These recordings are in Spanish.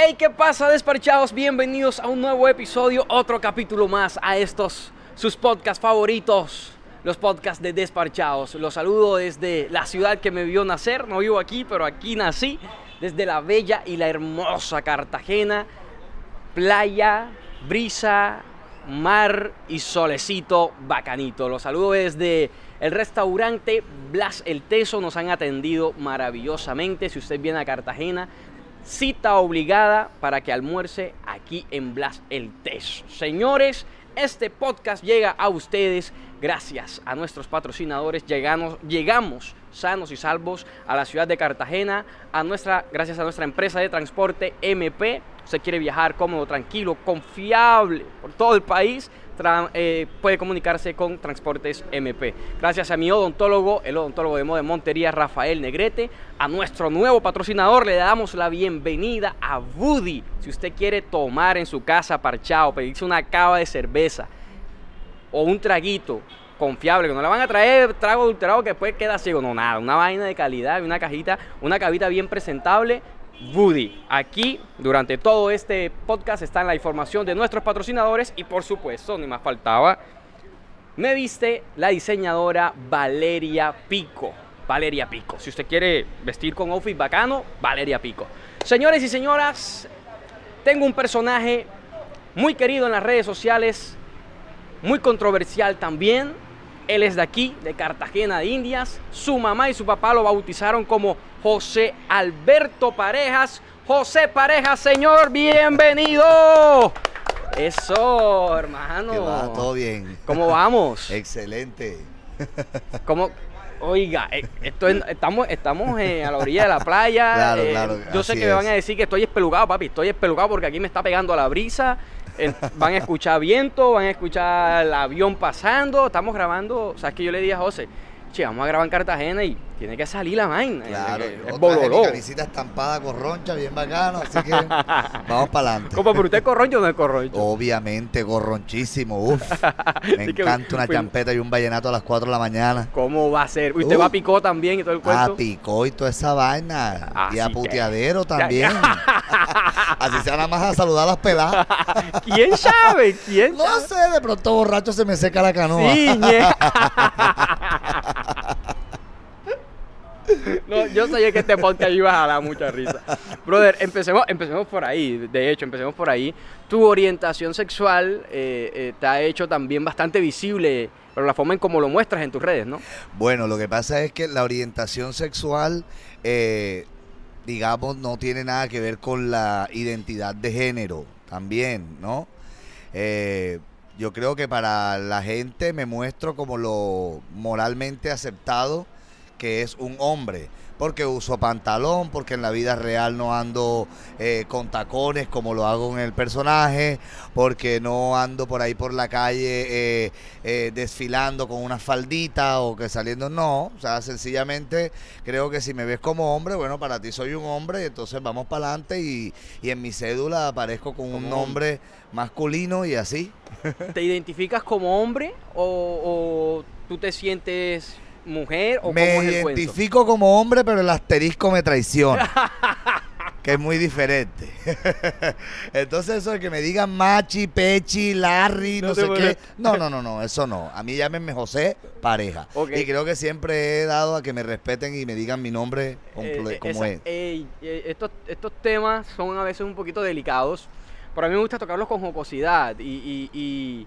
Hey, ¿qué pasa, despachados? Bienvenidos a un nuevo episodio, otro capítulo más a estos sus podcasts favoritos, los podcasts de Desparchados. Los saludo desde la ciudad que me vio nacer, no vivo aquí, pero aquí nací, desde la bella y la hermosa Cartagena, playa, brisa, mar y solecito bacanito. Los saludo desde el restaurante Blas El Teso, nos han atendido maravillosamente. Si usted viene a Cartagena, cita obligada para que almuerce aquí en Blas El Teso. Señores, este podcast llega a ustedes gracias a nuestros patrocinadores. Llegamos, sanos y salvos a la ciudad de Cartagena, a nuestra, gracias a nuestra empresa de transporte MP. Usted quiere viajar cómodo, tranquilo, confiable por todo el país, eh, puede comunicarse con Transportes MP. Gracias a mi odontólogo, el odontólogo de moda Montería, Rafael Negrete, a nuestro nuevo patrocinador le damos la bienvenida a Woody. Si usted quiere tomar en su casa parchado, pedirse una cava de cerveza o un traguito confiable, que no le van a traer trago adulterado que después queda ciego, no nada, una vaina de calidad, una cajita, una cavita bien presentable. Woody, aquí durante todo este podcast está la información de nuestros patrocinadores y por supuesto, ni más faltaba, me viste la diseñadora Valeria Pico. Valeria Pico. Si usted quiere vestir con outfit bacano, Valeria Pico. Señores y señoras, tengo un personaje muy querido en las redes sociales, muy controversial también. Él es de aquí, de Cartagena de Indias. Su mamá y su papá lo bautizaron como José Alberto Parejas. José Parejas, señor, bienvenido. Eso, hermano. Va todo bien. ¿Cómo vamos? Excelente. ¿Cómo? Oiga, eh, esto es- estamos, estamos eh, a la orilla de la playa. Claro, eh, claro, Yo sé que me van a decir que estoy espelugado, papi. Estoy espelugado porque aquí me está pegando la brisa. Van a escuchar viento, van a escuchar el avión pasando. Estamos grabando. O sea, es que yo le dije a José, che, vamos a grabar en Cartagena y tiene que salir la vaina. Claro. es bololó. camisita estampada con roncha, bien bacano, así que vamos para adelante. ¿Cómo, pero usted es corroncho o no es corroncho? Obviamente, gorronchísimo, uf. Me encanta una champeta y un vallenato a las 4 de la mañana. ¿Cómo va a ser? ¿Usted Uh. va a picó también y todo el A cuento? picó y toda esa vaina. y a que- puteadero también. Así sea nada más a saludar a las peladas. ¿Quién sabe? ¿Quién No sabe? sé, de pronto borracho se me seca la canoa. Sí. No, yo sabía que este podcast iba a dar mucha risa. Brother, empecemos, empecemos por ahí. De hecho, empecemos por ahí. Tu orientación sexual eh, eh, te ha hecho también bastante visible, pero la forma en cómo lo muestras en tus redes, ¿no? Bueno, lo que pasa es que la orientación sexual, eh, digamos, no tiene nada que ver con la identidad de género también, ¿no? Eh, yo creo que para la gente me muestro como lo moralmente aceptado que es un hombre. Porque uso pantalón, porque en la vida real no ando eh, con tacones como lo hago en el personaje, porque no ando por ahí por la calle eh, eh, desfilando con una faldita o que saliendo, no. O sea, sencillamente creo que si me ves como hombre, bueno, para ti soy un hombre, entonces vamos para adelante y, y en mi cédula aparezco con un nombre masculino y así. ¿Te identificas como hombre o, o tú te sientes mujer o Me cómo es el cuento? identifico como hombre, pero el asterisco me traiciona. que es muy diferente. Entonces eso de que me digan Machi, Pechi, Larry, No sé qué. No, no, no, no, eso no. A mí llámenme José Pareja. Y creo que siempre he dado a que me respeten y me digan mi nombre Eh, eh, como esa- es. eh, estos, estos temas son a veces un poquito delicados, pero a mí me gusta tocarlos con jocosidad y, y- y,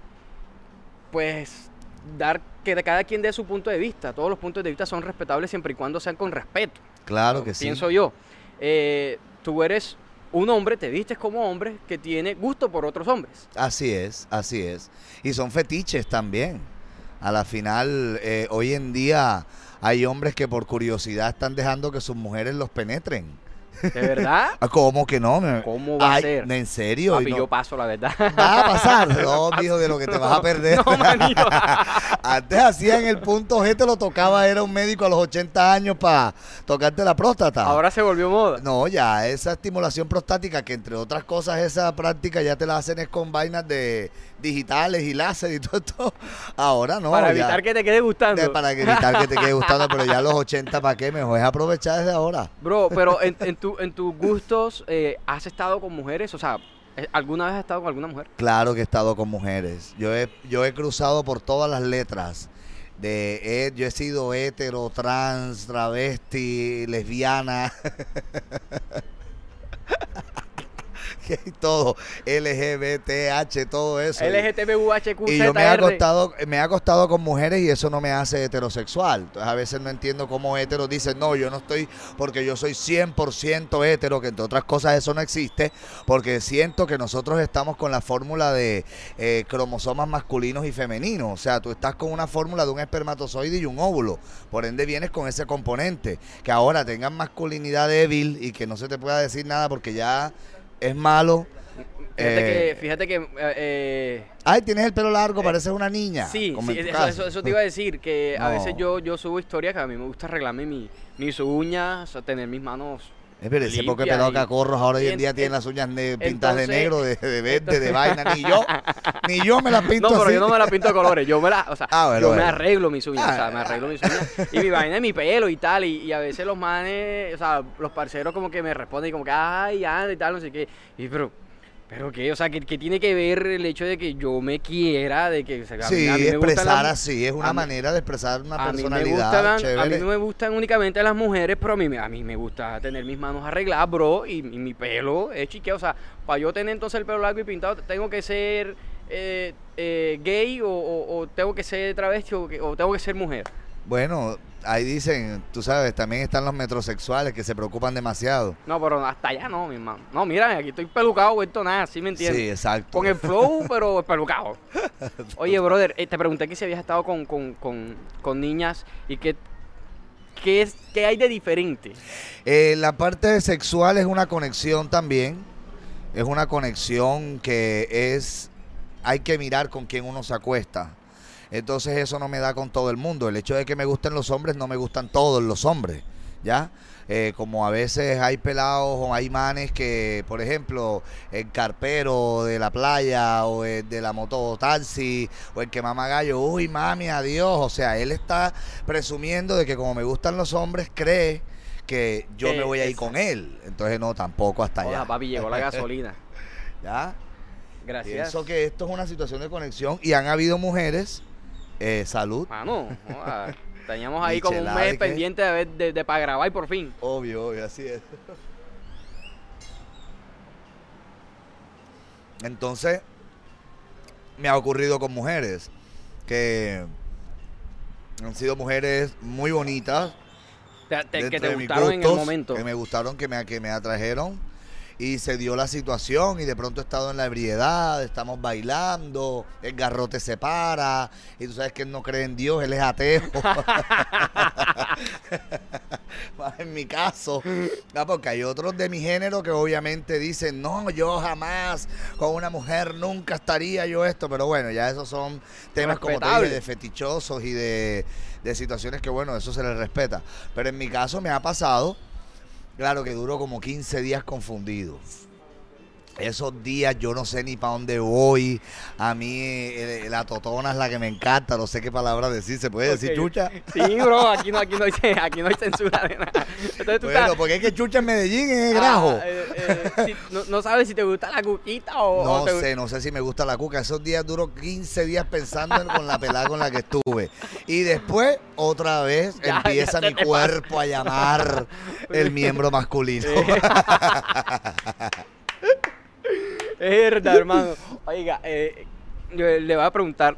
pues dar que de cada quien dé su punto de vista. Todos los puntos de vista son respetables siempre y cuando sean con respeto. Claro que sí. Pienso yo. Eh, tú eres un hombre, te vistes como hombre que tiene gusto por otros hombres. Así es, así es. Y son fetiches también. A la final, eh, hoy en día hay hombres que por curiosidad están dejando que sus mujeres los penetren. ¿De verdad? Ah, ¿Cómo que no? ¿Cómo va a ser? ¿En serio? Papi, no- yo paso, la verdad. ¿Va a pasar? No, mijo, de lo que te vas a perder. No, manito. Antes hacían el punto G, te lo tocaba, era un médico a los 80 años para tocarte la próstata. Ahora se volvió moda. No, ya, esa estimulación prostática, que entre otras cosas esa práctica ya te la hacen es con vainas de digitales y láser y todo esto. Ahora no. para ya. evitar que te quede gustando. De- para evitar que te quede gustando, pero ya los 80, ¿para qué? Mejor es aprovechar desde ahora. Bro, pero en, en- tu, en tus gustos, eh, ¿has estado con mujeres? O sea, eh, ¿alguna vez has estado con alguna mujer? Claro que he estado con mujeres. Yo he, yo he cruzado por todas las letras. De, yo he sido hetero, trans, travesti, lesbiana. Que todo. LGBTH, todo eso. LGTBUHQ, Y yo me he acostado, me he acostado con mujeres y eso no me hace heterosexual. Entonces a veces no entiendo cómo heteros dicen, no, yo no estoy porque yo soy 100% hetero, que entre otras cosas eso no existe, porque siento que nosotros estamos con la fórmula de eh, cromosomas masculinos y femeninos. O sea, tú estás con una fórmula de un espermatozoide y un óvulo. Por ende vienes con ese componente. Que ahora tengan masculinidad débil y que no se te pueda decir nada porque ya es malo. Fíjate, Eh, que, fíjate que... eh, eh, Ay, tienes el pelo largo, pareces una niña. Sí, sí, eso, eso- eso te iba a decir, que a veces yo, yo subo historias que a mí me gusta arreglarme mi, mis uñas, o sea, tener mis manos... Es verdad, ese poco limpia pelado y- cacorros ahora hoy en día en- tienen en- las uñas pintadas de negro, de, de verde, de vaina. Ni yo, ni yo me las pinto No, pero así. yo no me la pinto de colores, yo me la, o sea, Ah, bueno, yo me arreglo mis uñas, o sea, Ah. me arreglo mis uñas y mi vaina es mi pelo y tal, y, y a veces los manes, o sea, los parceros como que me responden y como que, ay, anda y tal, no sé qué, y pero, pero qué, o sea, que, tiene que ver el hecho de que yo me quiera, de que, o sea, a mí- Sí, a mí me gustan expresar las- así, es a una mí- manera de expresar una a mí, me personalidad a mí no me gustan únicamente las mujeres, pero a mí, me- a mí me gusta tener mis manos arregladas, bro, y, y mi pelo es chique. O sea, para yo tener entonces el pelo largo y pintado, tengo que ser eh, eh, gay o, o- o tengo que ser travesti o, que- o tengo que ser mujer. Bueno, ahí dicen, tú sabes, también están los metrosexuales que se preocupan demasiado. No, pero hasta allá no, mi hermano. No, mira, aquí estoy pelucado, vuelto nada, ¿sí me entiendes? Sí, exacto. Con el flow, pero pelucado. Oye, brother, eh, te pregunté que si habías estado con, con, con, con niñas y qué, qué, es, qué hay de diferente. Eh, la parte sexual es una conexión también. Es una conexión que es. Hay que mirar con quién uno se acuesta. Entonces eso no me da con todo el mundo. El hecho de que me gusten los hombres no me gustan todos los hombres. ¿Ya? Eh, como a veces hay pelados o hay manes que, por ejemplo, el carpero de la playa o el de la mototaxi o el que mama gallo, uy mami, adiós. O sea, él está presumiendo de que como me gustan los hombres, cree que yo Eh, me voy a ir con él. Entonces no, tampoco hasta Hola, allá. papi, llegó la gasolina. ¿Ya? Gracias. Pienso que esto es una situación de conexión y han habido mujeres, eh, salud, Mano, teníamos ahí como un mes pendiente de, ver- de, de para grabar por fin. Obvio, obvio, así es. Entonces, me ha ocurrido con mujeres que han sido mujeres muy bonitas. Te- te- que te gustaron en el momento. Que me gustaron, que me, que me atrajeron. Y se dio la situación y de pronto he estado en la ebriedad, estamos bailando, el garrote se para y tú sabes que él no cree en Dios, él es ateo. En mi caso, no, porque hay otros de mi género que obviamente dicen, no, yo jamás con una mujer nunca estaría yo esto, pero bueno, ya esos son temas como te dije, de fetichosos y de, de situaciones que bueno, eso se les respeta. Pero en mi caso me ha pasado, claro que duró como 15 días confundido. Esos días yo no sé ni para dónde voy. A mí eh, la totona es la que me encanta. No sé qué palabra decir. ¿Se puede decir chucha? Sí, bro, aquí no, aquí no, hay, aquí no hay censura de nada. Entonces tú Bueno, estás- porque es que chucha en Medellín es ah, grajo. eh, eh, si- no, no sabes si te gusta la cuquita o, o No te- sé, no sé si me gusta la cuca. Esos días duró 15 días pensando en- con la pelada con la que estuve. Y después, otra vez, Ya, empieza ya mi cuerpo a llamar el miembro masculino. Es verdad, hermano. Oiga, eh, le voy a preguntar,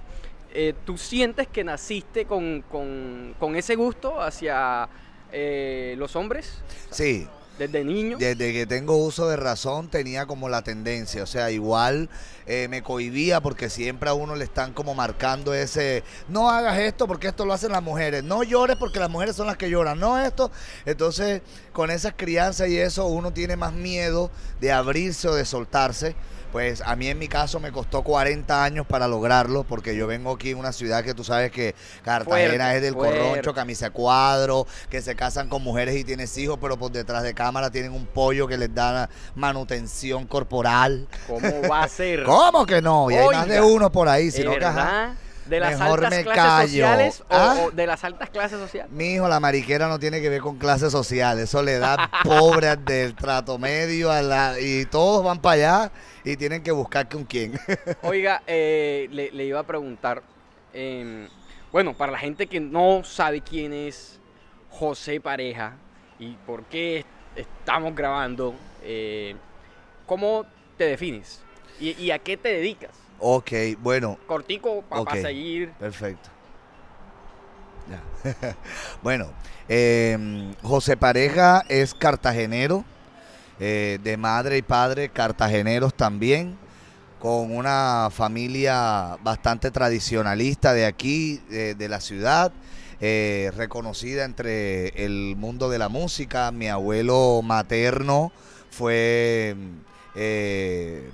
eh, ¿tú sientes que naciste con, con- con ese gusto hacia eh, los hombres Sí, desde niño? desde que tengo uso de razón tenía como la tendencia. O sea, igual eh, me cohibía porque siempre a uno le están como marcando ese, no hagas esto porque esto lo hacen las mujeres, no llores porque las mujeres son las que lloran, no esto. Entonces, con esas crianzas y eso, uno tiene más miedo de abrirse o de soltarse. Pues a mí en mi caso me costó 40 años para lograrlo, porque yo vengo aquí en una ciudad que tú sabes que Cartagena Fuerte, es del fuerte. corroncho, camisa cuadro, que se casan con mujeres y tienes hijos, pero por detrás de cámara tienen un pollo que les da manutención corporal. ¿Cómo va a ser? ¿Cómo que no? Y hay más de uno por ahí, ¿Es sino que ajá. ¿De las Mejor altas me clases callo. sociales o, ¿Ah? o de las altas clases sociales? Mi hijo, la mariquera no tiene que ver con clase social. Eso le da pobres del trato medio a la, y todos van para allá y tienen que buscar con quién. Oiga, eh, le, le iba a preguntar, em, bueno, para la gente que no sabe quién es José Pareja y por qué est- estamos grabando, eh, ¿cómo te defines? ¿Y, y a qué te dedicas? Ok, bueno, Cortico para seguir. Perfecto. Ya. bueno, eh, José Pareja es cartagenero, eh, de madre y padre cartageneros también, con una familia bastante tradicionalista de aquí, de, de la ciudad, eh, reconocida entre el mundo de la música. Mi abuelo materno fue eh,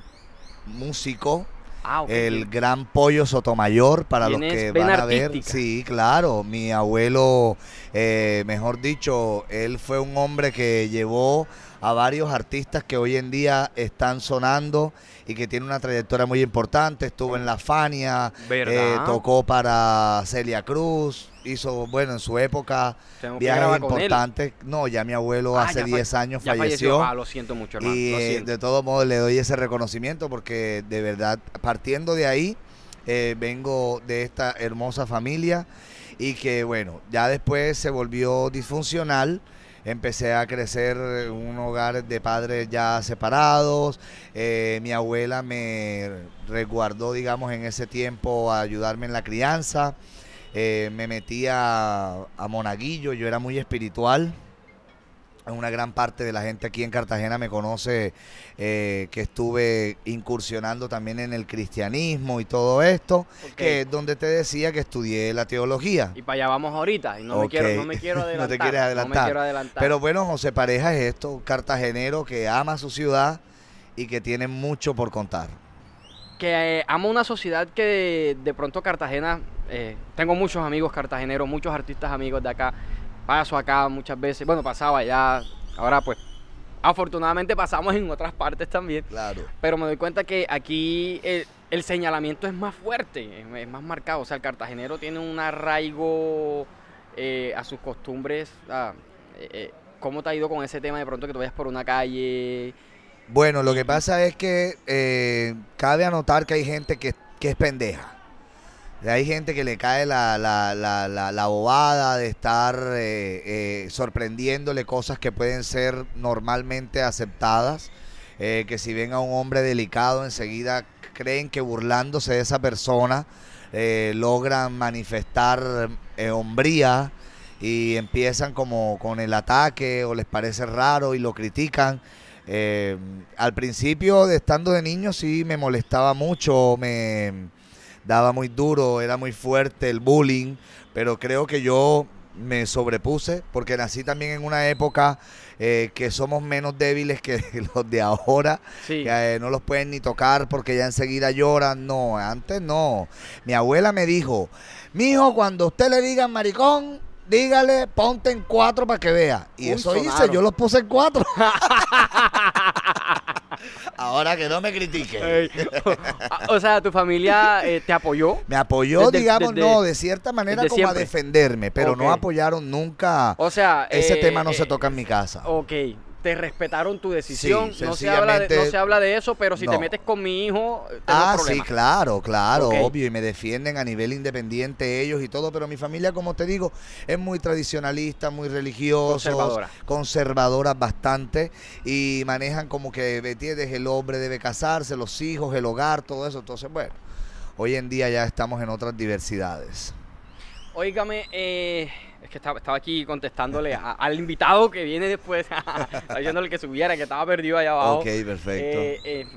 músico. Ah. El gran pollo Sotomayor, para los que van a ver. artística. Sí, claro. Mi abuelo, eh, mejor dicho, él fue un hombre que llevó a varios artistas que hoy en día están sonando y que tiene una trayectoria muy importante. Estuvo en La Fania, eh, tocó para Celia Cruz, hizo, bueno, en su época viajes importantes. No, ya mi abuelo Ah, hace ya fa- 10 años ya falleció. Ah, lo siento mucho, hermano. Y eh, siento. de todos modos le doy ese reconocimiento porque de verdad, partiendo de ahí, eh, vengo de esta hermosa familia y que bueno, ya después se volvió disfuncional. Empecé a crecer en un hogar de padres ya separados. eh, mi abuela me resguardó, digamos, en ese tiempo a ayudarme en la crianza. eh, me metí a, a Monaguillo, yo era muy espiritual. Una gran parte de la gente aquí en Cartagena me conoce eh, que estuve incursionando también en el cristianismo y todo esto, que es donde te decía que estudié la teología. Y para allá vamos ahorita. Y no, me, quiero, no me quiero No te adelantar. quieres No me adelantar. quiero adelantar. Pero bueno, José Pareja es esto, cartagenero que ama su ciudad y que tiene mucho por contar. que eh, amo una sociedad que de, de pronto Cartagena, eh, tengo muchos amigos cartageneros, muchos artistas amigos de acá, paso acá muchas veces, bueno, pasaba allá, ahora pues afortunadamente pasamos en otras partes también, Claro. pero me doy cuenta que aquí el, el señalamiento es más fuerte, es, es más marcado, o sea, el cartagenero tiene un arraigo eh, a sus costumbres, eh, eh, ¿cómo te ha ido con ese tema de pronto que tú vayas por una calle? Bueno, lo que pasa es que eh, cabe anotar que hay gente que, que es pendeja. Hay gente que le cae la, la, la, la, bobada de estar eh, eh, sorprendiéndole cosas que pueden ser normalmente aceptadas. eh, que si ven a un hombre delicado, enseguida creen que burlándose de esa persona logran manifestar hombría y empiezan como con el ataque o les parece raro y lo critican. Al principio, de estando de niño, sí me molestaba mucho, me daba muy duro, era muy fuerte el bullying, pero creo que yo me sobrepuse porque nací también en una época eh, que somos menos débiles que los de ahora, Sí. que eh, no los pueden ni tocar porque ya enseguida lloran. No, antes no. Mi abuela me dijo, mijo, cuando usted le diga maricón, dígale, ponte en cuatro para que vea. Y Uy, eso hice, yo los puse en cuatro. Ahora que no me critique. Ey, o sea, tu familia eh, te apoyó. Me apoyó, Desde- digamos, desde- no, de cierta manera como a defenderme, pero no apoyaron nunca. O sea, Ese eh, tema no eh, se toca en mi casa. Ok, te respetaron tu decisión. Sí, no, se habla de, no sencillamente- se habla de eso, pero si te metes con mi hijo, Ah, sí, claro, claro, obvio, y me defienden a nivel independiente ellos y todo, pero mi familia, como te digo, es muy tradicionalista, muy religiosa, Conservadora. conservadoras bastante, y manejan como que, ¿me entiendes? El hombre debe casarse, los hijos, el hogar, todo eso, entonces, bueno, hoy en día ya estamos en otras diversidades. Óigame, eh, es que estaba, estaba aquí contestándole a- al invitado que viene después, diciéndole que subiera, que estaba perdido allá abajo. Ok, perfecto. Eh, eh,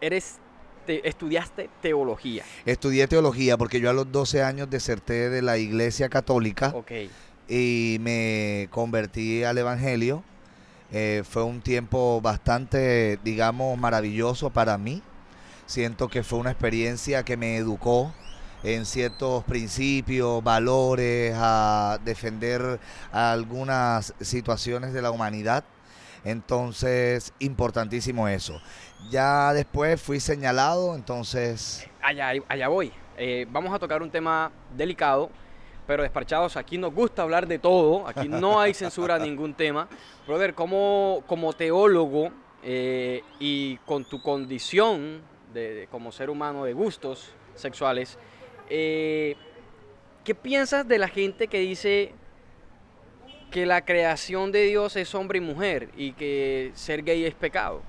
eres, te- estudiaste teología. Estudié teología porque yo a los 12 años deserté de la iglesia católica. Y me convertí al Evangelio. Eh, fue un tiempo bastante, digamos, maravilloso para mí. Siento que fue una experiencia que me educó en ciertos principios, valores, a defender algunas situaciones de la humanidad. Entonces, importantísimo eso. Ya después fui señalado, entonces, Allá, allá voy. Eh, vamos a tocar un tema delicado, pero despachados, aquí nos gusta hablar de todo, aquí no hay censura a ningún tema. Brother, como, como teólogo eh, y con tu condición de, como ser humano de gustos sexuales, eh, ¿qué piensas de la gente que dice que la creación de Dios es hombre y mujer y que ser gay es pecado?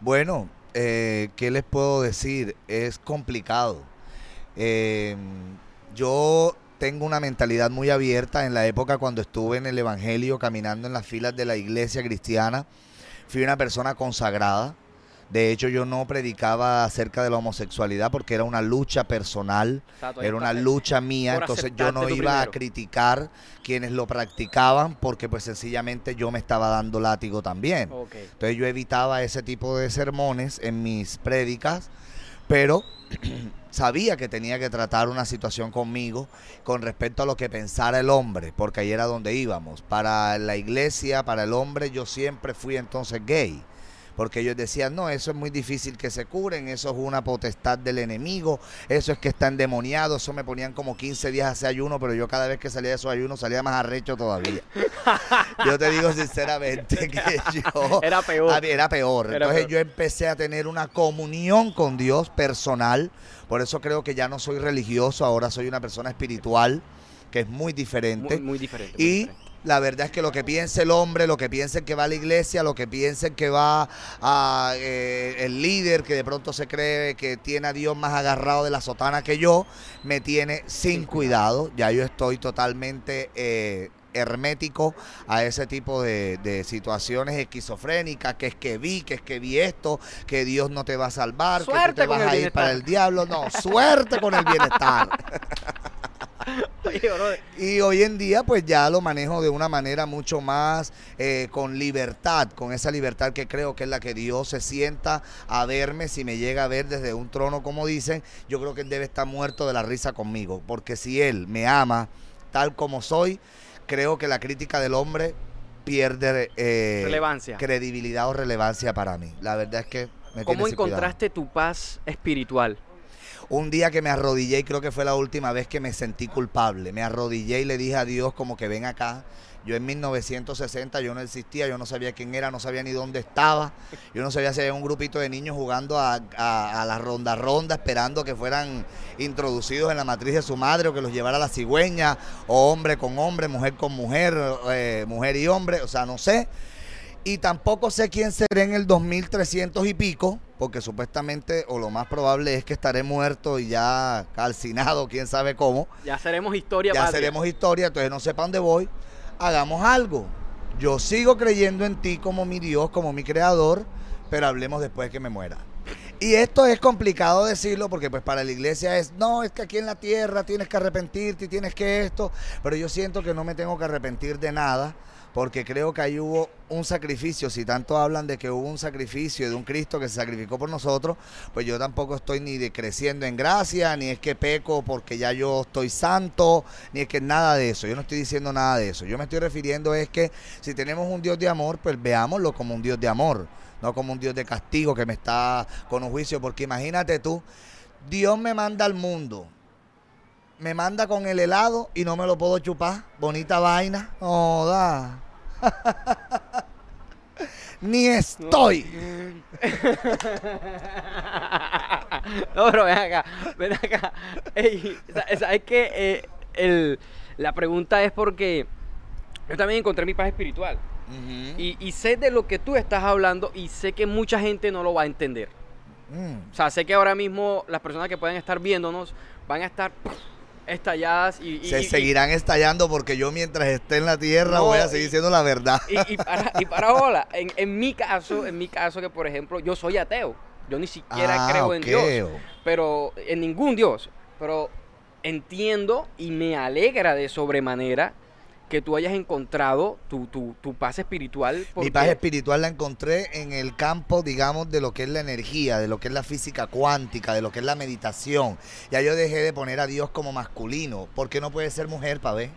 Bueno, eh, ¿qué les puedo decir? Es complicado. Eh, yo tengo una mentalidad muy abierta. En la época cuando estuve en el Evangelio caminando en las filas de la iglesia cristiana, fui una persona consagrada. De hecho, yo no predicaba acerca de la homosexualidad porque era una lucha personal, era una lucha mía, entonces yo no iba a criticar quienes lo practicaban porque pues sencillamente yo me estaba dando látigo también. Entonces yo evitaba ese tipo de sermones en mis prédicas, pero sabía que tenía que tratar una situación conmigo con respecto a lo que pensara el hombre, porque ahí era donde íbamos. Para la iglesia, para el hombre, yo siempre fui entonces gay porque ellos decían, no, eso es muy difícil que se curen, eso es una potestad del enemigo, eso es que está endemoniado, eso me ponían como 15 días a ayuno, pero yo cada vez que salía de esos ayunos salía más arrecho todavía. yo te digo sinceramente que yo... Era peor. Era peor. Entonces yo empecé a tener una comunión con Dios personal, por eso creo que ya no soy religioso, ahora soy una persona espiritual, que es muy diferente. Muy, diferente. y la verdad es que lo que piense el hombre, lo que piense que va a la iglesia, lo que piense que va a eh, el líder que de pronto se cree que tiene a Dios más agarrado de la sotana que yo, me tiene sin cuidado. Ya yo estoy totalmente eh, hermético a ese tipo de, de, situaciones esquizofrénicas, que es que vi, que es que vi esto, que Dios no te va a salvar, que tú te vas a ir para el diablo. No, suerte con el bienestar. y hoy en día pues ya lo manejo de una manera mucho más eh, con libertad, con esa libertad que creo que es la que Dios se sienta a verme, si me llega a ver desde un trono como dicen, yo creo que Él debe estar muerto de la risa conmigo, porque si Él me ama tal como soy, creo que la crítica del hombre pierde eh, relevancia. credibilidad o relevancia para mí. La verdad es que... Me ¿Cómo encontraste tu paz espiritual? Un día que me arrodillé y creo que fue la última vez que me sentí culpable. Me arrodillé y le dije a Dios como que ven acá. Yo en 1960 yo no existía, yo no sabía quién era, no sabía ni dónde estaba. Yo no sabía si había un grupito de niños jugando a, la ronda ronda, esperando que fueran introducidos en la matriz de su madre o que los llevara a la cigüeña, o hombre con hombre, mujer con mujer, eh, mujer y hombre, o sea, no sé. Y tampoco sé quién seré en el 2300 y pico, porque supuestamente, o lo más probable es que estaré muerto y ya calcinado, quién sabe cómo. Ya seremos historia. Ya seremos historia, entonces no sé para dónde voy. Hagamos algo. Yo sigo creyendo en ti como mi Dios, como mi creador, pero hablemos después de que me muera. Y esto es complicado decirlo porque pues para la iglesia es, no, es que aquí en la tierra tienes que arrepentirte y tienes que esto, pero yo siento que no me tengo que arrepentir de nada porque creo que ahí hubo un sacrificio. Si tanto hablan de que hubo un sacrificio de un Cristo que se sacrificó por nosotros, pues yo tampoco estoy ni decreciendo en gracia, ni es que peco porque ya yo estoy santo, ni es que nada de eso. Yo no estoy diciendo nada de eso. Yo me estoy refiriendo es que si tenemos un Dios de amor, pues veámoslo como un Dios de amor, no como un Dios de castigo que me está con un juicio. Porque imagínate tú, Dios me manda al mundo me manda con el helado y no me lo puedo chupar. Bonita vaina. No, da. Ni estoy. no, pero ven acá, ven acá. ¿Sabes qué? Eh, la pregunta es porque yo también encontré mi paz espiritual. Y, y, sé de lo que tú estás hablando y sé que mucha gente no lo va a entender. Mm. O sea, sé que ahora mismo las personas que pueden estar viéndonos van a estar estalladas y, se seguirán estallando porque yo mientras esté en la tierra voy a seguir diciendo la verdad. Y, para, y para hola, en, mi caso, en mi caso que por ejemplo yo soy ateo, yo ni siquiera ah, creo en Dios, pero en ningún Dios, pero entiendo y me alegra de sobremanera que tú hayas encontrado tu, tu, tu paz espiritual. Mi paz espiritual la encontré en el campo, digamos, de lo que es la energía, de lo que es la física cuántica, de lo que es la meditación. Ya yo dejé de poner a Dios como masculino. ¿Por qué no puede ser mujer, ver?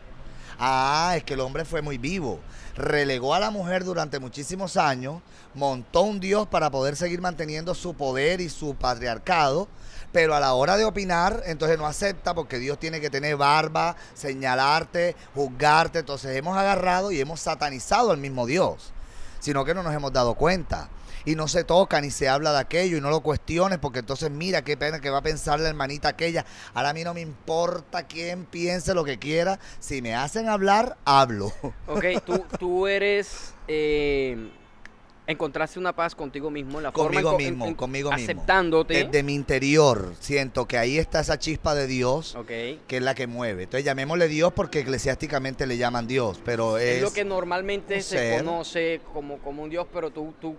Ah, es que el hombre fue muy vivo. Relegó a la mujer durante muchísimos años, montó un Dios para poder seguir manteniendo su poder y su patriarcado, pero a la hora de opinar, entonces no acepta porque Dios tiene que tener barba, señalarte, juzgarte. Entonces hemos agarrado y hemos satanizado al mismo Dios, sino que no nos hemos dado cuenta y no se toca ni se habla de aquello y no lo cuestiones porque entonces mira qué pena que va a pensar la hermanita aquella. Ahora a mí no me importa quién piense lo que quiera. Si me hacen hablar, hablo. Ok, tú, tú eres... Eh, encontraste una paz contigo mismo, la conmigo forma mismo, conmigo mismo. aceptándote. Desde mi interior siento que ahí está esa chispa de Dios Ok. que es la que mueve. Entonces llamémosle Dios porque eclesiásticamente le llaman Dios, pero es, Es, lo que normalmente se conoce como, como un dios, pero tú... tú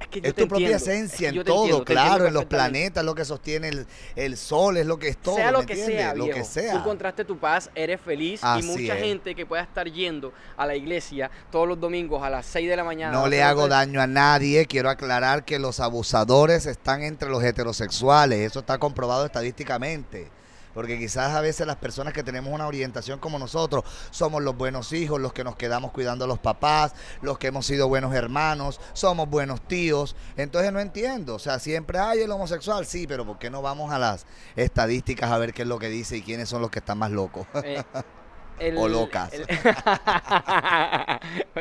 es que yo es te tu propia es esencia que en todo, entiendo, claro, en los planetas, lo que sostiene el, el sol, es lo que es todo. sea lo ¿me que entiendes? sea, lo que sea. tú encontraste tu paz, eres feliz y mucha es. gente que pueda estar yendo a la iglesia todos los domingos a las 6 de la mañana. No le hago daño a nadie. Quiero aclarar que los abusadores están entre los heterosexuales. Eso está comprobado estadísticamente. Porque quizás a veces las personas que tenemos una orientación como nosotros somos los buenos hijos, los que nos quedamos cuidando a los papás, los que hemos sido buenos hermanos, somos buenos tíos. Entonces no entiendo. O sea, siempre hay el homosexual, sí, pero ¿por qué no vamos a las estadísticas a ver qué es lo que dice y quiénes son los que están más locos? Eh, el- O locas. el-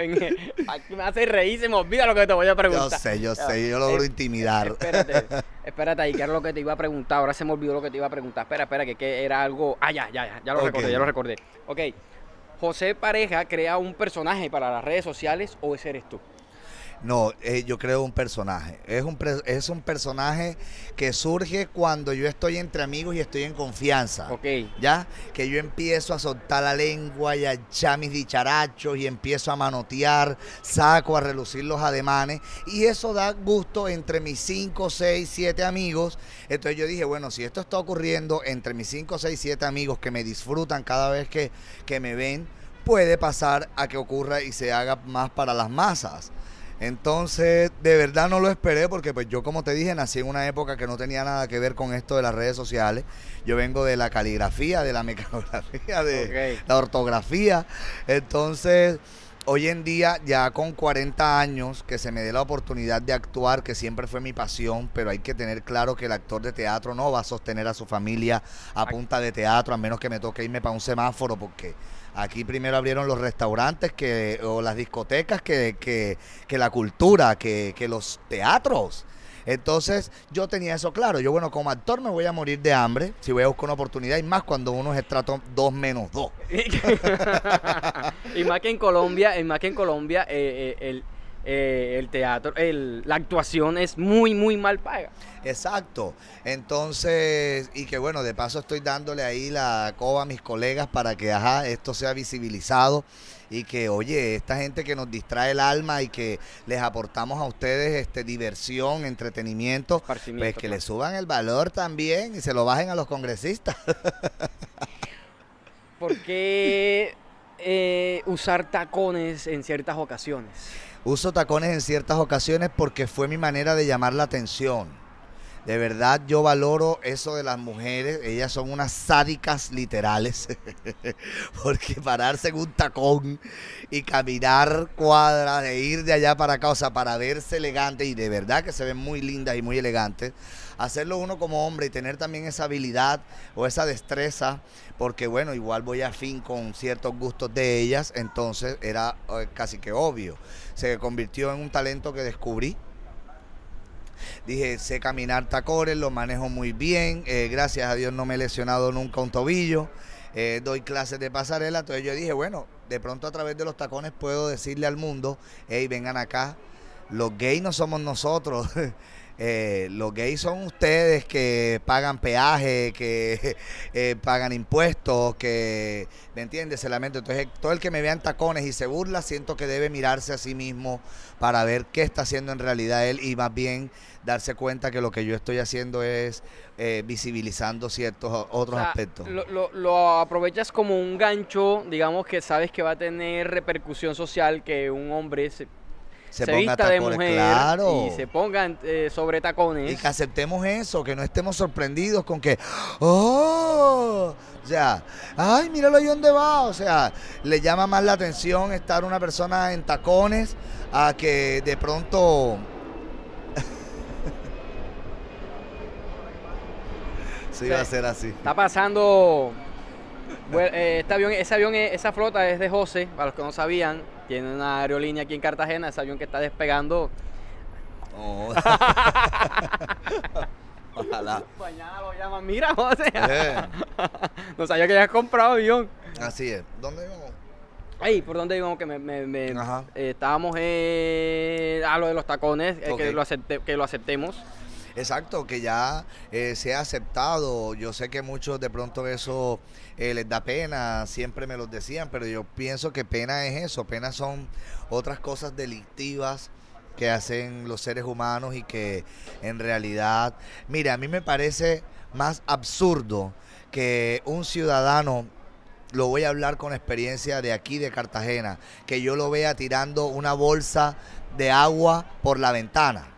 Aquí me hace reír, se me olvida lo que te voy a Yo preguntar. sé, yo sé, yo logro eh, intimidar. Espérate, espérate ahí, que era lo que te iba a preguntar. Ahora se me olvidó lo que te iba a preguntar. Espera, espera, que, que era algo. Ah, ya, ya, ya, ya lo recordé, ya lo recordé. Ok. José Pareja crea un personaje para las redes sociales o ese eres tú. No, eh, yo creo un personaje. Es un, pre- es un personaje que surge cuando yo estoy entre amigos y estoy en confianza. Ok. ¿Ya? Que yo empiezo a soltar la lengua y a echar mis dicharachos y empiezo a manotear, saco a relucir los ademanes y eso da gusto entre mis 5, 6, 7 amigos. Entonces yo dije, bueno, si esto está ocurriendo entre mis 5, 6, 7 amigos que me disfrutan cada vez que, que me ven, puede pasar a que ocurra y se haga más para las masas. Entonces, de verdad no lo esperé porque pues yo como te dije, nací en una época que no tenía nada que ver con esto de las redes sociales. Yo vengo de la caligrafía, de la mecanografía, de la ortografía. Entonces, hoy en día, ya con 40 años, que se me dé la oportunidad de actuar, que siempre fue mi pasión, pero hay que tener claro que el actor de teatro no va a sostener a su familia a punta de teatro, a menos que me toque irme para un semáforo, porque aquí primero abrieron los restaurantes que, o las discotecas que, que, que la cultura, que, que los teatros. Entonces yo tenía eso claro. Yo, bueno, como actor me voy a morir de hambre si voy a buscar una oportunidad y más cuando uno es estrato 2 menos 2. y más que en Colombia, y más que en Colombia, eh, eh, el, eh, el teatro, el, la actuación es muy, muy mal paga. Exacto. Entonces, y que bueno, de paso estoy dándole ahí la coba a mis colegas para que, ajá, esto sea visibilizado y que, oye, esta gente que nos distrae el alma y que les aportamos a ustedes este diversión, entretenimiento, pues que claro. le suban el valor también y se lo bajen a los congresistas. ¿Por qué eh, usar tacones en ciertas ocasiones? Uso tacones en ciertas ocasiones porque fue mi manera de llamar la atención. De verdad yo valoro eso de las mujeres, ellas son unas sádicas literales, porque pararse en un tacón y caminar cuadras, de ir de allá para acá, o sea, para verse elegante y de verdad que se ven muy lindas y muy elegantes, hacerlo uno como hombre y tener también esa habilidad o esa destreza, porque bueno, igual voy a fin con ciertos gustos de ellas, entonces era eh, casi que obvio. Se convirtió en un talento que descubrí. Dije, sé caminar tacones, lo manejo muy bien, eh, gracias a Dios no me he lesionado nunca un tobillo, eh, doy clases de pasarela, entonces yo dije, bueno, de pronto a través de los tacones puedo decirle al mundo, hey, vengan acá, los gays no somos nosotros, eh, los gays son ustedes que pagan peaje, que eh, pagan impuestos, que, ¿me entiendes? Se lamento. Entonces, todo el que me vea en tacones y se burla, siento que debe mirarse a sí mismo para ver qué está haciendo en realidad él y más bien darse cuenta que lo que yo estoy haciendo es eh, visibilizando ciertos otros O sea, aspectos. Lo, lo- lo aprovechas como un gancho, digamos que sabes que va a tener repercusión social, que un hombre se- se, Se de tacones, mujer claro. y se pongan eh, sobre tacones. Y que aceptemos eso, que no estemos sorprendidos con que, ¡oh! O sea, ¡ay, míralo ahí donde va! O sea, le llama más la atención estar una persona en tacones a que de pronto. sí, va a ser así. Está pasando. Bueno, eh, este avión, ese avión, es- esa flota es de José, para los que no sabían. Tiene una aerolínea aquí en Cartagena, ese avión que está despegando. Oh. Ojalá. Mañana lo llaman, mira, José. Eh, no sabía que habías comprado avión. así es. ¿Dónde vamos? Ey, ¿por dónde íbamos? Que me, me- eh, estábamos eh, a lo de los tacones, que, lo acepte- que lo aceptemos. Exacto, que ya eh, se ha aceptado. Yo sé que muchos de pronto eso eh, les da pena, siempre me lo decían, pero yo pienso que pena es eso. Pena son otras cosas delictivas que hacen los seres humanos y que en realidad, mira, a mí me parece más absurdo que un ciudadano lo voy a hablar con experiencia de aquí de Cartagena, que yo lo vea tirando una bolsa de agua por la ventana.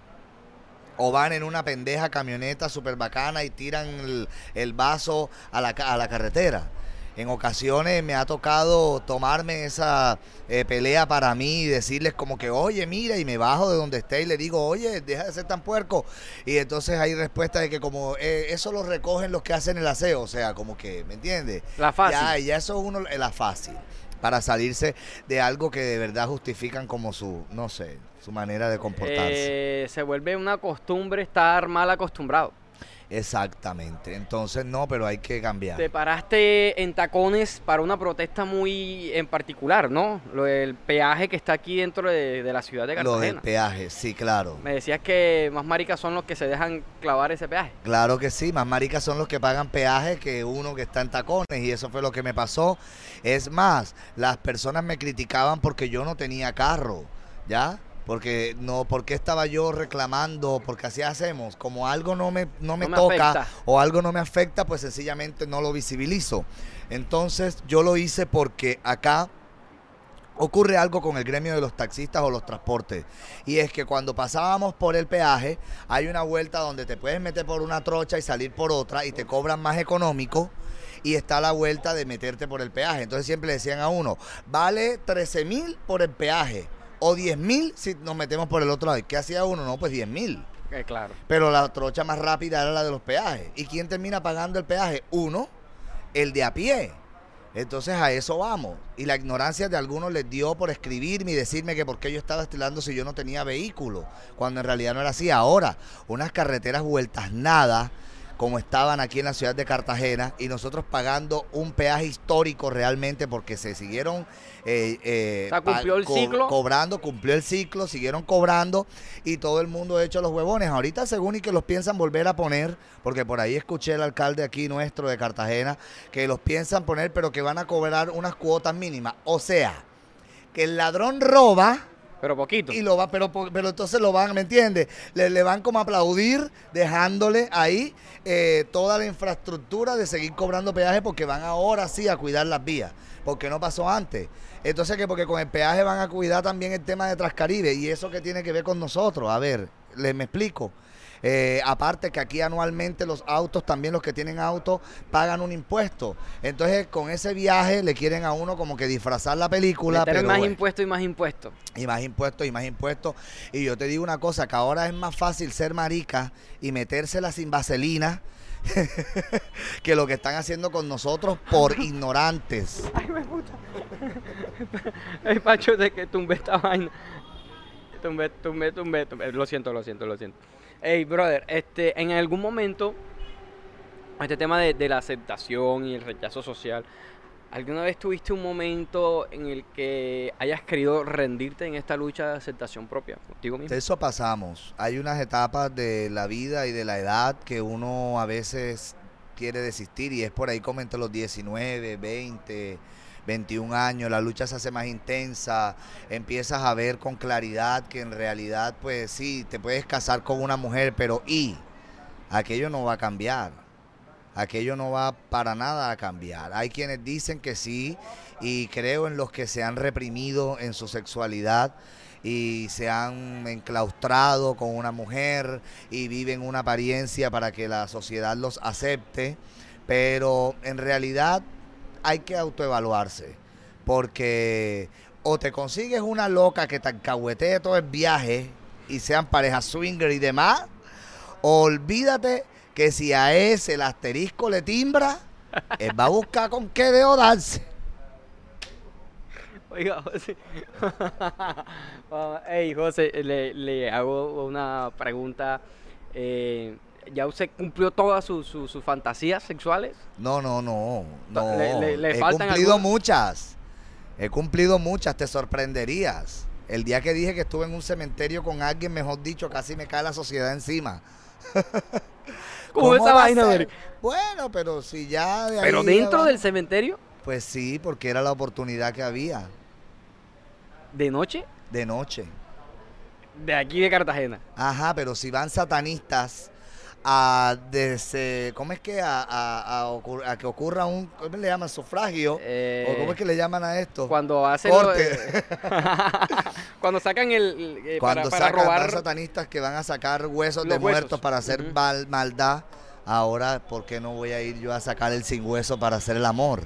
O van en una pendeja camioneta súper bacana y tiran el, el vaso a la, a la carretera. En ocasiones me ha tocado tomarme esa eh, pelea para mí y decirles como que, oye, mira, y me bajo de donde esté y le digo, oye, deja de ser tan puerco. Y entonces hay respuesta de que como eh, eso lo recogen los que hacen el aseo, o sea, como que, ¿me entiendes? La fácil. Ya, ya eso es uno la fácil para salirse de algo que de verdad justifican como su, no sé, su manera de comportarse. Eh, se vuelve una costumbre estar mal acostumbrado. Exactamente. Entonces no, pero hay que cambiar. Te paraste en tacones para una protesta muy en particular, ¿no? Lo del peaje que está aquí dentro de, de la ciudad de Lo del Cartagena. peaje, sí, claro. Me decías que más maricas son los que se dejan clavar ese peaje. Claro que sí, más maricas son los que pagan peaje que uno que está en tacones y eso fue lo que me pasó. Es más, las personas me criticaban porque yo no tenía carro, ¿ya? Porque no, porque estaba yo reclamando, porque así hacemos, como algo no me, no me, No me toca afecta. o algo no me afecta, pues sencillamente no lo visibilizo. Entonces yo lo hice porque acá ocurre algo con el gremio de los taxistas o los transportes. Y es que cuando pasábamos por el peaje, hay una vuelta donde te puedes meter por una trocha y salir por otra y te cobran más económico. Y está la vuelta de meterte por el peaje. Entonces siempre decían a uno, vale 13 mil por el peaje. O 10 mil si nos metemos por el otro lado. ¿Y ¿Qué hacía uno? No, pues 10 mil. Eh, claro. Pero la trocha más rápida era la de los peajes. ¿Y quién termina pagando el peaje? Uno, el de a pie. Entonces a eso vamos. Y la ignorancia de algunos les dio por escribirme y decirme que por qué yo estaba estilando si yo no tenía vehículo, cuando en realidad no era así. Ahora, unas carreteras vueltas nada, como estaban aquí en la ciudad de Cartagena, y nosotros pagando un peaje histórico realmente porque se siguieron eh, eh, O sea, cumplió el co- ciclo. cobrando, cumplió el ciclo, siguieron cobrando y todo el mundo ha hecho los huevones. Ahorita según y que los piensan volver a poner, porque por ahí escuché el alcalde aquí nuestro de Cartagena, que los piensan poner, pero que van a cobrar unas cuotas mínimas. O sea, que el ladrón roba Pero poquito. y lo va, pero, pero entonces lo van, ¿me entiendes? Le, le van como a aplaudir, dejándole ahí eh, toda la infraestructura de seguir cobrando peaje porque van ahora sí a cuidar las vías, porque no pasó antes. Entonces que porque con el peaje van a cuidar también el tema de Transcaribe y eso que tiene que ver con nosotros. A ver, les me explico. Eh, aparte que aquí anualmente los autos, también los que tienen autos, pagan un impuesto. Entonces con ese viaje le quieren a uno como que disfrazar la película. Meter pero más bueno. impuestos y más impuestos. Y más impuestos y más impuestos. Y yo te digo una cosa, que ahora es más fácil ser marica y metérsela sin vaselina que lo que están haciendo con nosotros por ignorantes. Ay, me puta. Ay, Pacho, de que tumbé esta vaina. Tumbé, tumbé, tumbé, tumbé. Lo siento, lo siento, lo siento. Hey, brother, este, en algún momento, este tema de, de la aceptación y el rechazo social, ¿alguna vez tuviste un momento en el que hayas querido rendirte en esta lucha de aceptación propia contigo mismo? Eso pasamos. Hay unas etapas de la vida y de la edad que uno a veces quiere desistir y es por ahí como entre los 19, 20, 21 años, la lucha se hace más intensa, empiezas a ver con claridad que en realidad pues sí, te puedes casar con una mujer, pero y aquello no va a cambiar. Aquello no va para nada a cambiar. Hay quienes dicen que sí y creo en los que se han reprimido en su sexualidad y se han enclaustrado con una mujer y viven una apariencia para que la sociedad los acepte, pero en realidad hay que autoevaluarse, porque o te consigues una loca que te alcahuetee todo el viaje y sean parejas swinger y demás, o olvídate que si a ese el asterisco le timbra, él va a buscar con qué dedo darse. Oiga, José. hey, José, le, le hago una pregunta. Eh, ¿Ya usted cumplió todas sus sus- sus fantasías sexuales? No, no, no. no. Le- le- le He faltan cumplido algunas. muchas. He cumplido muchas, te sorprenderías. El día que dije que estuve en un cementerio con alguien, mejor dicho, casi me cae la sociedad encima. ¿Cómo esa va a vaina? Eric? Bueno, pero si ya de ¿Pero ahí dentro del cementerio? Pues sí, porque era la oportunidad que había ¿De noche? de noche. De aquí de Cartagena. Ajá, pero si van satanistas a dese- ¿cómo es que a, a- a ocur- a que ocurra un ¿cómo le llaman? sufragio? Eh, ¿O cómo es que le llaman a esto? Cuando hacen... Corte. cuando sacan el... eh, Cuando para, para sacan robar... satanistas que van a sacar huesos de muertos para hacer mal- maldad, ahora ¿por qué no voy a ir yo a sacar el sin hueso para hacer el amor?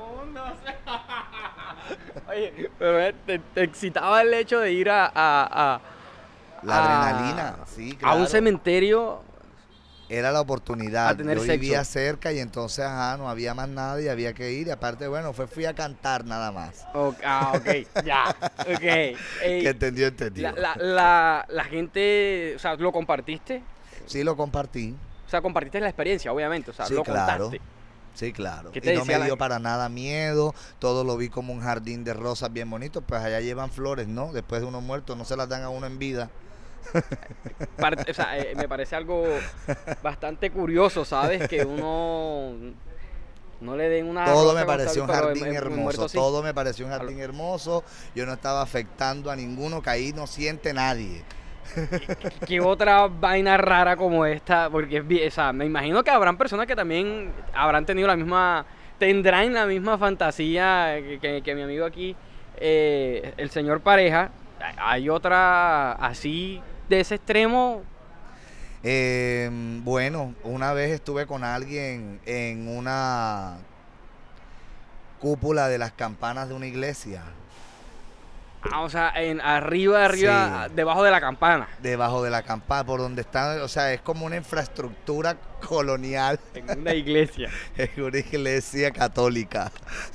Oh, no sé. Oye, pero eh, te, te excitaba el hecho de ir a... a- a- La a- adrenalina, sí, A un cementerio Era la oportunidad. A tener yo sexo. vivía cerca y entonces ajá, no había más nada y había que ir. Y aparte, bueno, fue, fui a cantar nada más. Ok, ah, ok, ya, ok. Ey, Que entendió, entendió. la, la, la, la gente, o sea, ¿lo compartiste? Sí, lo compartí. O sea, compartiste la experiencia, obviamente, o sea, Sí, lo claro. contaste. Sí, claro. ¿Qué te Y no me dio para nada miedo. Todo lo vi como un jardín de rosas bien bonito. Pues allá llevan flores, ¿no? Después de uno muerto, no se las dan a uno en vida. Parte- o sea, eh, me parece algo bastante curioso, ¿sabes? Que uno no le den una... Todo me pareció un jardín en- hermoso. muerto sí. Todo me pareció un jardín hermoso. Yo no estaba afectando a ninguno, que ahí no siente nadie. ¿Qué otra vaina rara como esta? Porque es bien, o sea, me imagino que habrán personas que también habrán tenido la misma, tendrán la misma fantasía que, que- que mi amigo aquí, eh, el señor pareja. Hay otra así de ese extremo. Eh, bueno, una vez estuve con alguien en una cúpula de las campanas de una iglesia, ah, o sea, en arriba, arriba, Sí. debajo de la campana. debajo de la campana, por donde está, o sea, es como una infraestructura colonial En una iglesia. en una iglesia católica.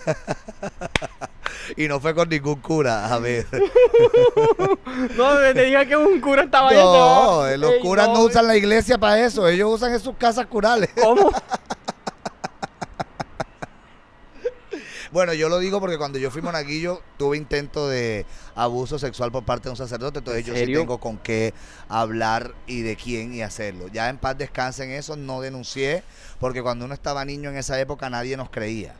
y no fue con ningún cura, a ver. No, te diga que un cura estaba. No, eh, los Ey, curas no no, usan la iglesia para eso, ellos usan en sus casas curales. ¿Cómo? Bueno, yo lo digo porque cuando yo fui monaguillo tuve intento de abuso sexual por parte de un sacerdote, entonces ¿En yo sí tengo con qué hablar y de quién y hacerlo. Ya en paz descanse en eso, no denuncié, porque cuando uno estaba niño en esa época nadie nos creía.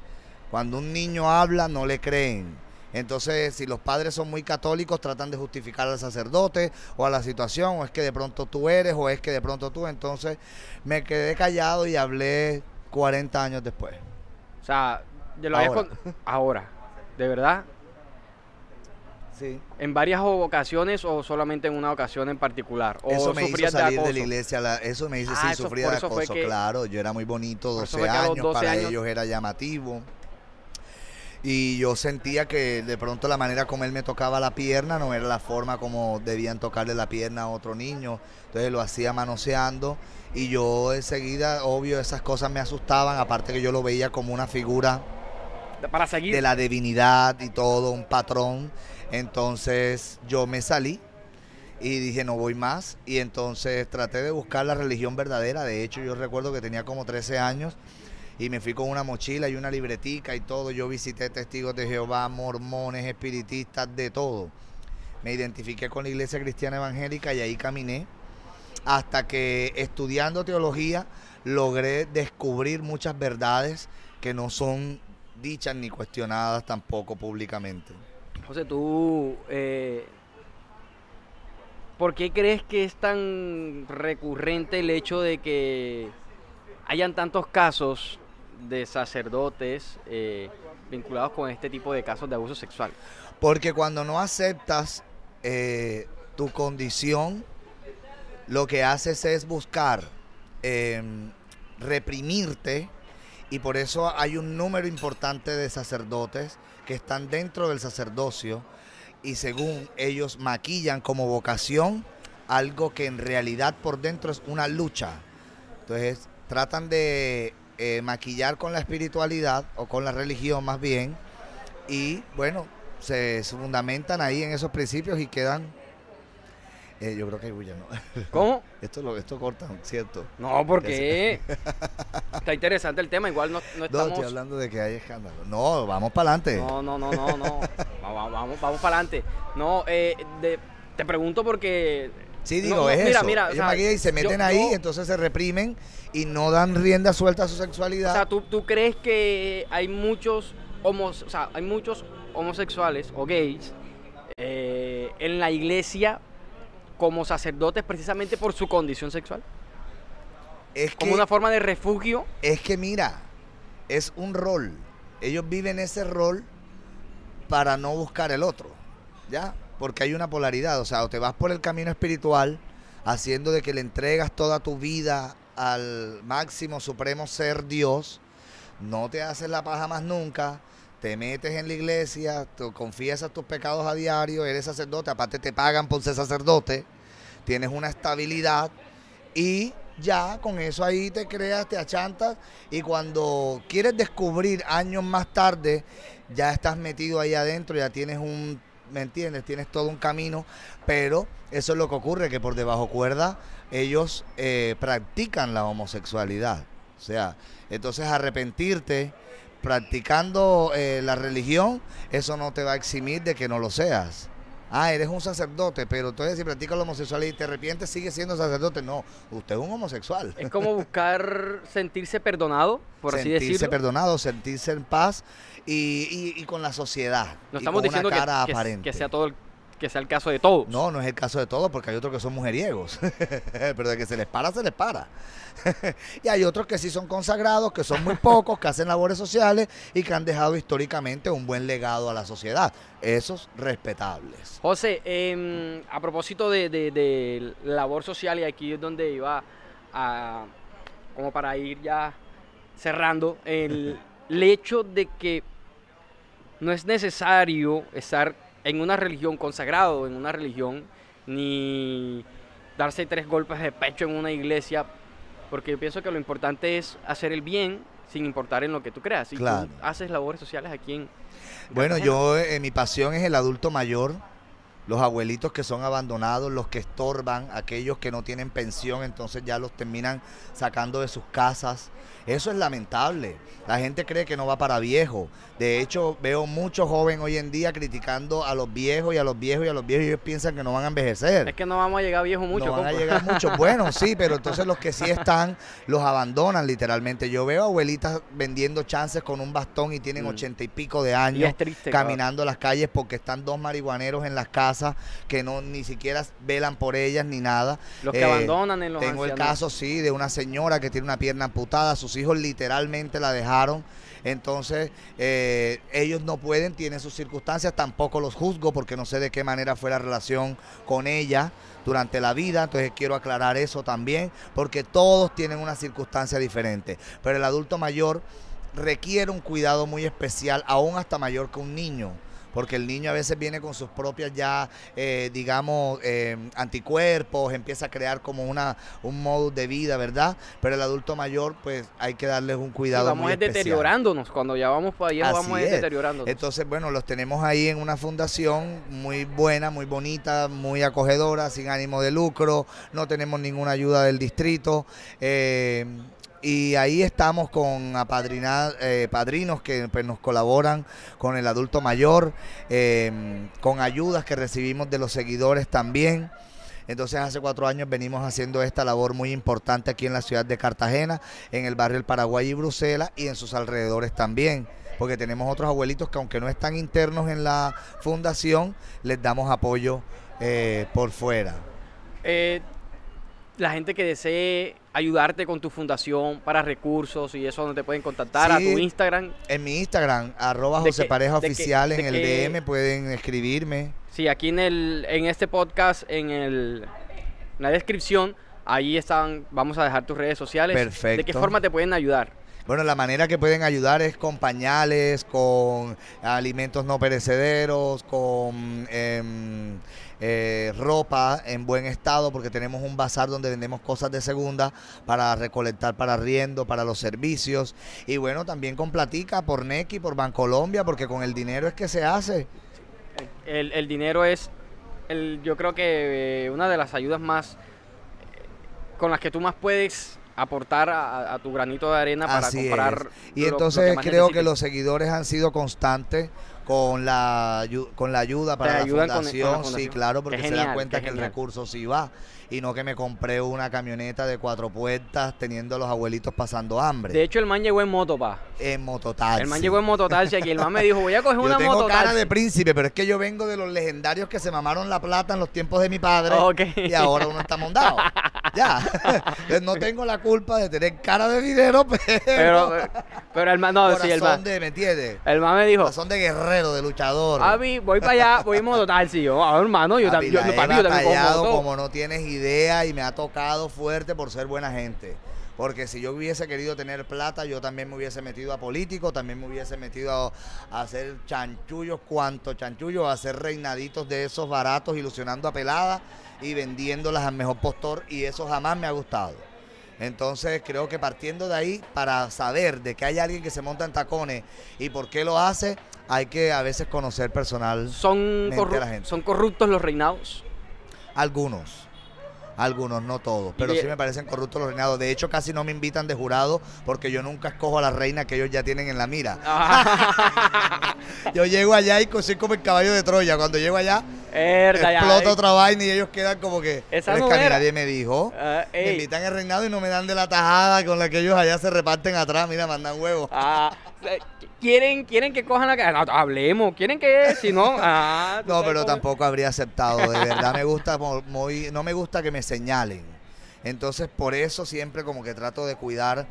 Cuando un niño habla no le creen. Entonces, si los padres son muy católicos, tratan de justificar al sacerdote o a la situación, o es que de pronto tú eres, o es que de pronto tú. Entonces, me quedé callado y hablé 40 años después. O sea, yo lo Ahora. Ahora, ¿de verdad? Sí. ¿En varias ocasiones o solamente en una ocasión en particular? ¿O Eso me hizo de salir de, la iglesia, la- eso me hizo, Ah, sí, eso- sufría de acoso, que- claro, yo era muy bonito, por eso 12 fue que a los años, 12 para años- ellos era llamativo. Y yo sentía que de pronto la manera como él me tocaba la pierna no era la forma como debían tocarle la pierna a otro niño. Entonces lo hacía manoseando y yo enseguida, obvio, esas cosas me asustaban, aparte que yo lo veía como una figura De la divinidad y todo, un patrón. Entonces yo me salí y dije no voy más. Y entonces traté de buscar la religión verdadera. De hecho yo recuerdo que tenía como 13 años y me fui con una mochila y una libretica y todo. Yo visité testigos de Jehová, mormones, espiritistas, de todo. Me identifiqué con la iglesia cristiana evangélica y ahí caminé hasta que estudiando teología logré descubrir muchas verdades que no son dichas ni cuestionadas tampoco públicamente. José, tú, eh, ¿por qué crees que es tan recurrente el hecho de que hayan tantos casos de sacerdotes eh, vinculados con este tipo de casos de abuso sexual? Porque cuando no aceptas eh, tu condición, lo que haces es buscar em, reprimirte y por eso hay un número importante de sacerdotes que están dentro del sacerdocio y según ellos maquillan como vocación algo que en realidad por dentro es una lucha. Entonces tratan de eh, maquillar con la espiritualidad o con la religión más bien y bueno, se fundamentan ahí en esos principios y quedan eh, yo creo que hay bulla, ¿no? ¿Cómo? Esto, lo, esto corta, ¿cierto? No, porque está interesante el tema. Igual no, no estamos... No, estoy hablando de que hay escándalo. No, vamos para adelante. No, no, no, no, no. vamos, vamos, vamos para adelante. No, eh, te pregunto porque... Sí, digo, es mira, eso. Mira, Ellos y se meten ahí, entonces se reprimen y no dan rienda suelta a su sexualidad. O sea, ¿tú, tú crees que hay muchos, homos, o sea, hay muchos homosexuales o gays eh, en la iglesia como sacerdotes precisamente por su condición sexual? Es como una forma de refugio. Es que mira, es un rol. Ellos viven ese rol para no buscar el otro, ¿ya? Porque hay una polaridad, o sea, o te vas por el camino espiritual, haciendo de que le entregas toda tu vida al máximo supremo ser Dios, no te haces la paja más nunca, te metes en la iglesia, te confiesas tus pecados a diario, eres sacerdote, aparte te pagan por ser sacerdote, tienes una estabilidad y ya con eso ahí te creas, te achantas y cuando quieres descubrir años más tarde, ya estás metido ahí adentro, ya tienes un, ¿me entiendes? Tienes todo un camino, pero eso es lo que ocurre, que por debajo cuerda ellos eh, practican la homosexualidad. O sea, entonces arrepentirte practicando eh, la religión, eso no te va a eximir de que no lo seas. Ah, eres un sacerdote, pero entonces si practicas la homosexualidad y te arrepientes, sigue siendo sacerdote. No, usted es un homosexual. Es como buscar sentirse perdonado, por así decirlo. Sentirse perdonado, sentirse en paz y, con la sociedad. No estamos diciendo que, sea todo el que sea el caso de todos. No, no es el caso de todos, porque hay otros que son mujeriegos. Pero de que se les para, se les para. y hay otros que sí son consagrados, que son muy pocos, que hacen labores sociales y que han dejado históricamente un buen legado a la sociedad. Esos respetables. José, em, a propósito de, labor social, y aquí es donde iba a, como para ir ya cerrando, el, el hecho de que no es necesario estar en una religión consagrado, en una religión, ni darse tres golpes de pecho en una iglesia, porque yo pienso que lo importante es hacer el bien sin importar en lo que tú creas. Y tú haces labores sociales aquí en... Bueno, yo, eh, mi pasión es el adulto mayor, los abuelitos que son abandonados, los que estorban, aquellos que no tienen pensión, entonces ya los terminan sacando de sus casas. Eso es lamentable. La gente cree que no va para viejo. De hecho, veo muchos jóvenes hoy en día criticando a los viejos y a los viejos y a los viejos y ellos piensan que no van a envejecer. Es que no vamos a llegar viejos mucho. No van a llegar mucho. Bueno, sí, pero entonces los que sí están los abandonan literalmente. Yo veo abuelitas vendiendo chances con un bastón y tienen mm. ochenta y pico de años caminando las calles porque están dos marihuaneros en las casas que no ni siquiera velan por ellas ni nada. Los que abandonan en los Tengo el caso, sí, de una señora que tiene una pierna amputada, sus hijos literalmente la dejaron. Entonces, eh, ellos no pueden, tienen sus circunstancias, tampoco los juzgo porque no sé de qué manera fue la relación con ella durante la vida, entonces quiero aclarar eso también, porque todos tienen una circunstancia diferente, pero el adulto mayor requiere un cuidado muy especial, aún hasta mayor que un niño porque el niño a veces viene con sus propias ya, eh, digamos, eh, anticuerpos, empieza a crear como una un modo de vida, ¿verdad? Pero el adulto mayor, pues hay que darles un cuidado. Sí, vamos deteriorándonos, cuando ya vamos para allá, vamos deteriorándonos. Entonces, bueno, los tenemos ahí en una fundación muy buena, muy bonita, muy acogedora, sin ánimo de lucro, no tenemos ninguna ayuda del distrito. Eh, y ahí estamos con eh, padrinos que pues, nos colaboran con el adulto mayor, em, con ayudas que recibimos de los seguidores también. Entonces hace cuatro años venimos haciendo esta labor muy importante aquí en la ciudad de Cartagena, en el barrio El Paraguay y Bruselas y en sus alrededores también porque tenemos otros abuelitos que aunque no están internos en la fundación, les damos apoyo eh, por fuera. Eh, la gente que desee ayudarte con tu fundación para recursos y eso donde te pueden contactar a tu Instagram. En mi Instagram, arroba ¿De José Pareja Oficial, en el DM pueden escribirme. Sí, aquí en el en este podcast en el en la descripción ahí están vamos a dejar tus redes sociales. ¿De qué Perfecto. forma te pueden ayudar? Bueno, la manera que pueden ayudar es con pañales, con alimentos no perecederos, con em, eh, ropa en buen estado, porque tenemos un bazar donde vendemos cosas de segunda para recolectar para arriendo, para los servicios. Y bueno, también con platica por Nequi, por Bancolombia, porque con el dinero es que se hace. El, el dinero es el, yo creo que eh, una de las ayudas más eh, con las que tú más puedes aportar a, a tu granito de arena para Así comprar es. Y lo- lo entonces creo que los seguidores han sido constantes con la con la ayuda para la ayudan con- con la fundación, sí, claro, porque se dan cuenta que el recurso sí va y no que me compré una camioneta de cuatro puertas teniendo a los abuelitos pasando hambre De hecho, el man llegó en moto, pa. en mototaxi. El man llegó en mototaxi aquí. El man me dijo, voy a coger Yo una tengo cara de príncipe, pero es que yo vengo de los legendarios que se mamaron la plata en los tiempos de mi padre Ok. y ahora uno está mondado. ya. No tengo la culpa de tener cara de dinero, pero, Pero, pero el man, no, sí, el man. de, ¿me entiendes? El man me dijo, Corazón de guerrero, de luchador. Avi, voy para allá, voy en mototaxi. Yo, ah, hermano, yo, Papi, también yo, he papi, yo también moto. como no tienes idea y me ha tocado fuerte por ser buena gente. Porque si yo hubiese querido tener plata, yo también me hubiese metido a político, también me hubiese metido a, a hacer chanchullos, cuanto chanchullos, a hacer reinaditos de esos baratos, ilusionando a peladas y vendiéndolas al mejor postor y eso jamás me ha gustado. Entonces creo que partiendo de ahí, para saber de que hay alguien que se monta en tacones y por qué lo hace, hay que a veces conocer personal Son, corru- la gente. son corruptos los reinados. Algunos. Algunos, no todos. Pero sí me parecen corruptos los reinados. De hecho, casi no me invitan de jurado porque yo nunca escojo a la reina que ellos ya tienen en la mira. Yo llego allá y soy como el caballo de Troya. Cuando llego allá, Herda, ya, explota eh. otra vaina y ellos quedan como que. Esa "Pero no es que a mí era". nadie me dijo. Ah, Me invitan al reinado y no me dan de la tajada con la que ellos allá se reparten atrás. Mira, mandan huevos. Ah, ¿quieren, quieren que cojan la cara. No, hablemos. ¿Quieren que si no? Ah, No, pero cómo- tampoco habría aceptado. De verdad me gusta muy, no me gusta que me señalen. Entonces por eso siempre como que trato de cuidar,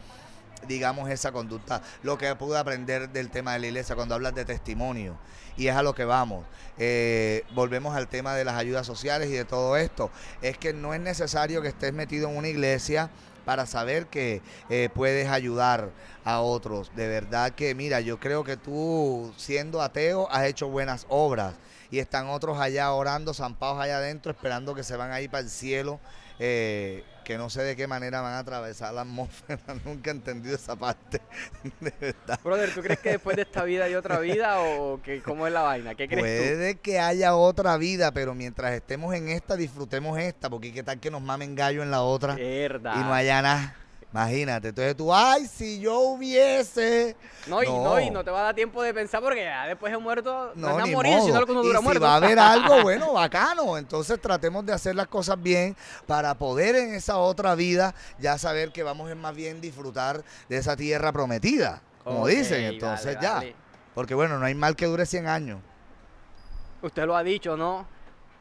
digamos, esa conducta. Lo que pude aprender del tema de la iglesia cuando hablas de testimonio. Y es a lo que vamos. Eh, volvemos al tema de las ayudas sociales y de todo esto. Es que no es necesario que estés metido en una iglesia para saber que eh, puedes ayudar a otros. De verdad que, mira, yo creo que tú, siendo ateo, has hecho buenas obras. Y están otros allá orando, zampados allá adentro, esperando que se van a ir para el cielo. eh, que no sé de qué manera van a atravesar la atmósfera. Nunca he entendido esa parte. De verdad. Brother, ¿tú crees que después de esta vida hay otra vida o que cómo es la vaina? ¿Qué crees Puede que haya otra vida, pero mientras estemos en esta, disfrutemos esta, porque qué tal que nos mamen gallo en la otra tú? Herda. y no haya nada. Imagínate, entonces tú, ay, si yo hubiese. No, y no. No. y no te va a dar tiempo de pensar porque ya después de muerto no, nada ni morir, sino modo. lo que uno y dura si muerto. va a haber algo, bueno, bacano. Entonces tratemos de hacer las cosas bien para poder en esa otra vida ya saber que vamos a más bien disfrutar de esa tierra prometida, como dicen. dale, Entonces ya. dale. Porque bueno, no hay mal que dure 100 años. Usted lo ha dicho, ¿no?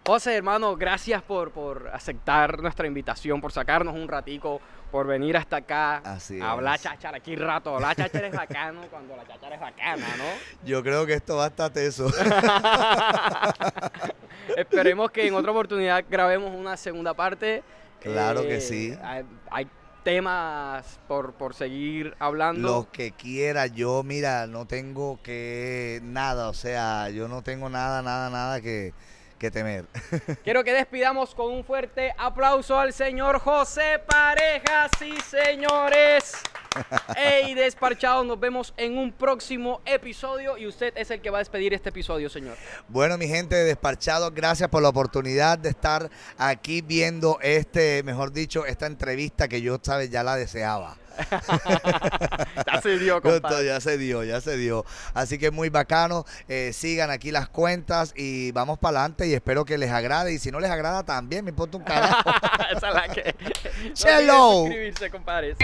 José, hermano, gracias por, por aceptar nuestra invitación, por sacarnos un ratico, por venir hasta acá Así a hablar es. cháchara aquí rato. Hablar cháchara es bacano cuando la cháchara es bacana, ¿no? Yo creo que esto va a estar teso. Esperemos que en otra oportunidad grabemos una segunda parte. Claro que sí. Hay, hay temas por, por seguir hablando. Lo que quiera, yo, mira, no tengo que nada, o sea, yo no tengo nada, nada, nada que, que temer. Quiero que despidamos con un fuerte aplauso al señor José Pareja, sí señores. Ey, desparchados, nos vemos en un próximo episodio y usted es el que va a despedir este episodio, señor. Bueno, mi gente de Desparchado, gracias por la oportunidad de estar aquí viendo este, mejor dicho, esta entrevista que yo, sabes, ya la deseaba. Ya se dio, compadre. ya se dio, ya se dio. Así que muy bacano. eh, sigan aquí las cuentas y vamos para adelante y espero que les agrade. Y si no les agrada, también me importa un carajo. Esa es la que. No Chelo. suscribirse, compadres.